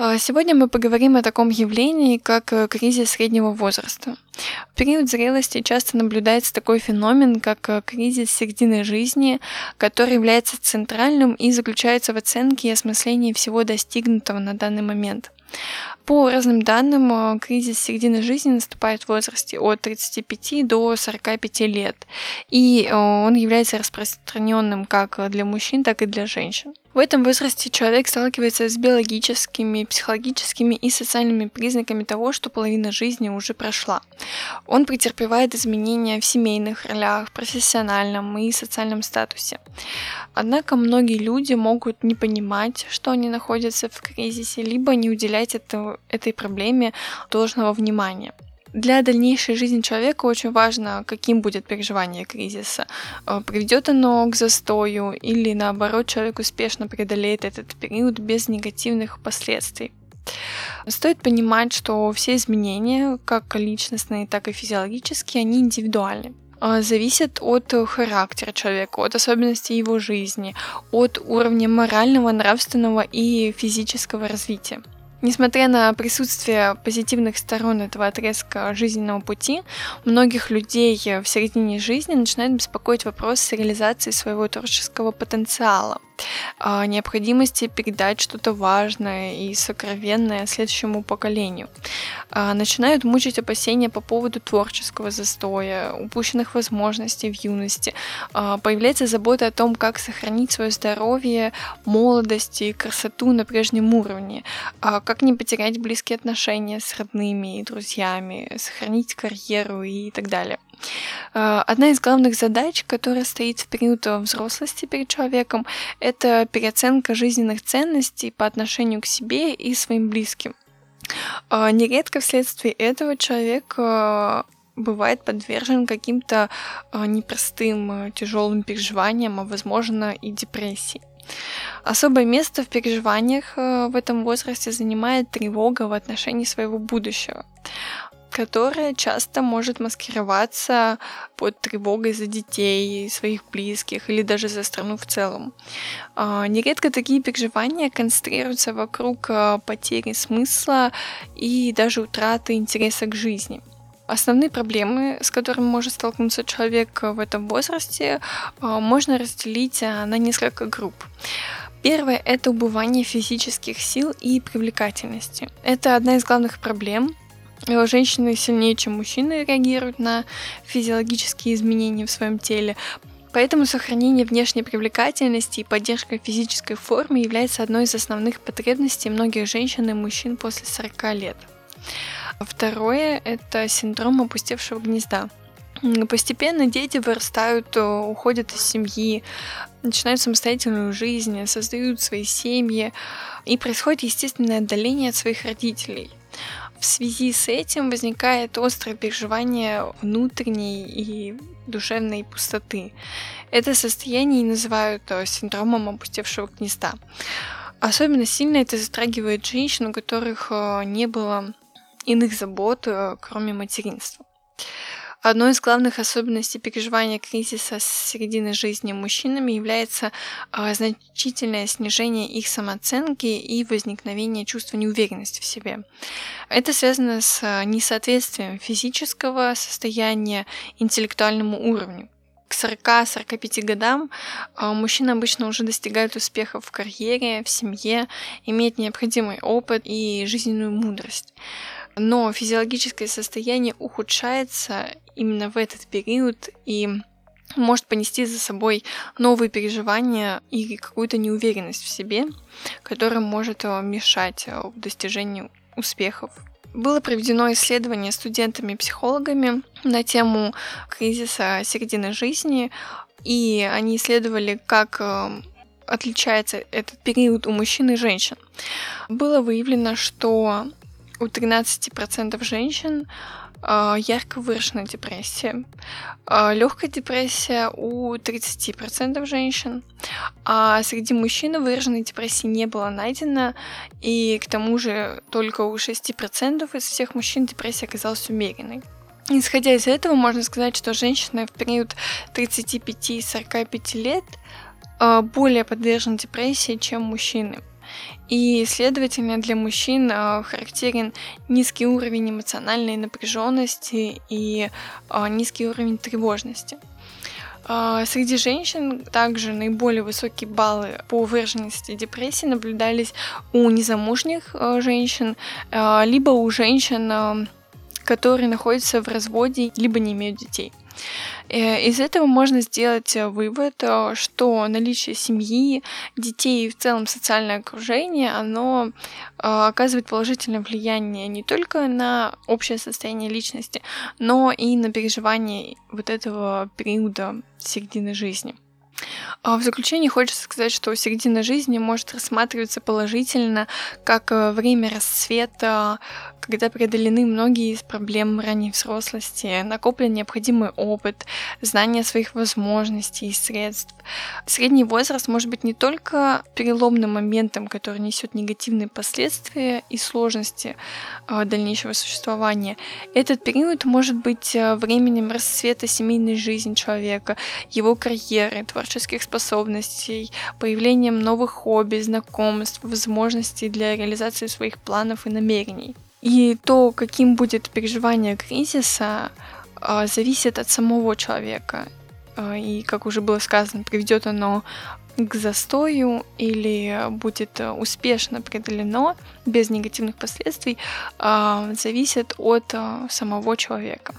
А, сегодня мы поговорим о таком явлении, как э, кризис среднего возраста. В период зрелости часто наблюдается такой феномен, как э, кризис середины жизни, который является центральным и заключается в оценке и осмыслении всего достигнутого на данный момент. По разным данным, э, кризис середины жизни наступает в возрасте от 35 до 45 лет, и он является распространенным как для мужчин, так и для женщин. В этом возрасте человек сталкивается с биологическими, психологическими и социальными признаками того, что половина жизни уже прошла. Он претерпевает изменения в семейных ролях, профессиональном и социальном статусе. Однако многие люди могут не понимать, что они находятся в кризисе, либо не уделять это, этой проблеме должного внимания. Для дальнейшей жизни человека очень важно, каким будет переживание кризиса. Э, приведет оно к застою или наоборот человек успешно преодолеет этот период без негативных последствий. Стоит понимать, что все изменения, как личностные, так и физиологические, они индивидуальны э, зависят от характера человека, от особенностей его жизни, от уровня морального, нравственного и физического развития. Несмотря на присутствие позитивных сторон этого отрезка жизненного пути, многих людей в середине жизни начинает беспокоить вопрос реализации своего творческого потенциала необходимости передать что-то важное и сокровенное следующему поколению. А, начинают мучить опасения по поводу творческого застоя, упущенных возможностей в юности. А, появляется забота о том, как сохранить свое здоровье, молодость и красоту на прежнем уровне, а, как не потерять близкие отношения с родными и друзьями, сохранить карьеру и так далее. Э, одна из главных задач, которая стоит в период взрослости перед человеком, это переоценка жизненных ценностей по отношению к себе и своим близким. Э, нередко вследствие этого человек э, бывает подвержен каким-то непростым, тяжелым переживаниям, а возможно и депрессии. Особое место в переживаниях в этом возрасте занимает тревога в отношении своего будущего которая часто может маскироваться под тревогой за детей, своих близких или даже за страну в целом. А, нередко такие переживания концентрируются вокруг а, потери смысла и даже утраты интереса к жизни. Основные проблемы, с которыми может столкнуться человек в этом возрасте, а, можно разделить на несколько групп. Первое – это убывание физических сил и привлекательности. Это одна из главных проблем, женщины сильнее, чем мужчины реагируют на физиологические изменения в своем теле. Поэтому сохранение внешней привлекательности и поддержка физической формы является одной из основных потребностей многих женщин и мужчин после 40 лет. Второе – это синдром опустевшего гнезда. Постепенно дети вырастают, э, уходят из семьи, начинают самостоятельную жизнь, создают свои семьи, и происходит естественное отдаление от своих родителей. В связи с этим возникает острое переживание внутренней и душевной пустоты. Это состояние называют э, синдромом опустевшего гнезда. Особенно сильно это затрагивает женщин, у которых э, не было иных забот, э, кроме материнства. Одной из главных особенностей переживания кризиса с середины жизни мужчинами является а, значительное снижение их самооценки и возникновение чувства неуверенности в себе. Это связано с а, несоответствием физического состояния интеллектуальному уровню. К 40-45 годам а, мужчины обычно уже достигают успехов в карьере, в семье, имеют необходимый опыт и жизненную мудрость но физиологическое состояние ухудшается именно в этот период и может понести за собой новые переживания и какую-то неуверенность в себе, которая может э, мешать э, достижению успехов. Было проведено исследование студентами-психологами на тему кризиса середины жизни, и они исследовали, как э, отличается этот период у мужчин и женщин. Было выявлено, что у 13% женщин э, ярко выражена депрессия. Э, легкая депрессия у 30% женщин. А среди мужчин выраженной депрессии не было найдено. И к тому же только у 6% из всех мужчин депрессия оказалась умеренной. Исходя из этого, можно сказать, что женщины в период 35-45 лет э, более подвержены депрессии, чем мужчины. И, следовательно, для мужчин э, характерен низкий уровень эмоциональной напряженности и э, низкий уровень тревожности. А, среди женщин также наиболее высокие баллы по выраженности депрессии наблюдались у незамужних э, женщин, э, либо у женщин, э, которые находятся в разводе, либо не имеют детей. Э, из этого можно сделать э, вывод, э, что наличие семьи, детей и в целом социальное окружение, оно оказывает положительное влияние не только на общее состояние личности, но и на переживание вот этого периода середины жизни. А в заключение хочется сказать, что середина жизни может рассматриваться положительно как время расцвета, когда преодолены многие из проблем ранней взрослости, накоплен необходимый опыт, знание своих возможностей и средств. Средний возраст может быть не только переломным моментом, который несет негативные последствия и сложности э, дальнейшего существования. Этот период может быть э, временем расцвета семейной жизни человека, его карьеры, творческих способностей, появлением новых хобби, знакомств, возможностей для реализации своих планов и намерений. И то, каким будет переживание кризиса, а, зависит от самого человека. А, и, как уже было сказано, приведет оно к застою или будет успешно преодолено без негативных последствий, а, зависит от самого человека.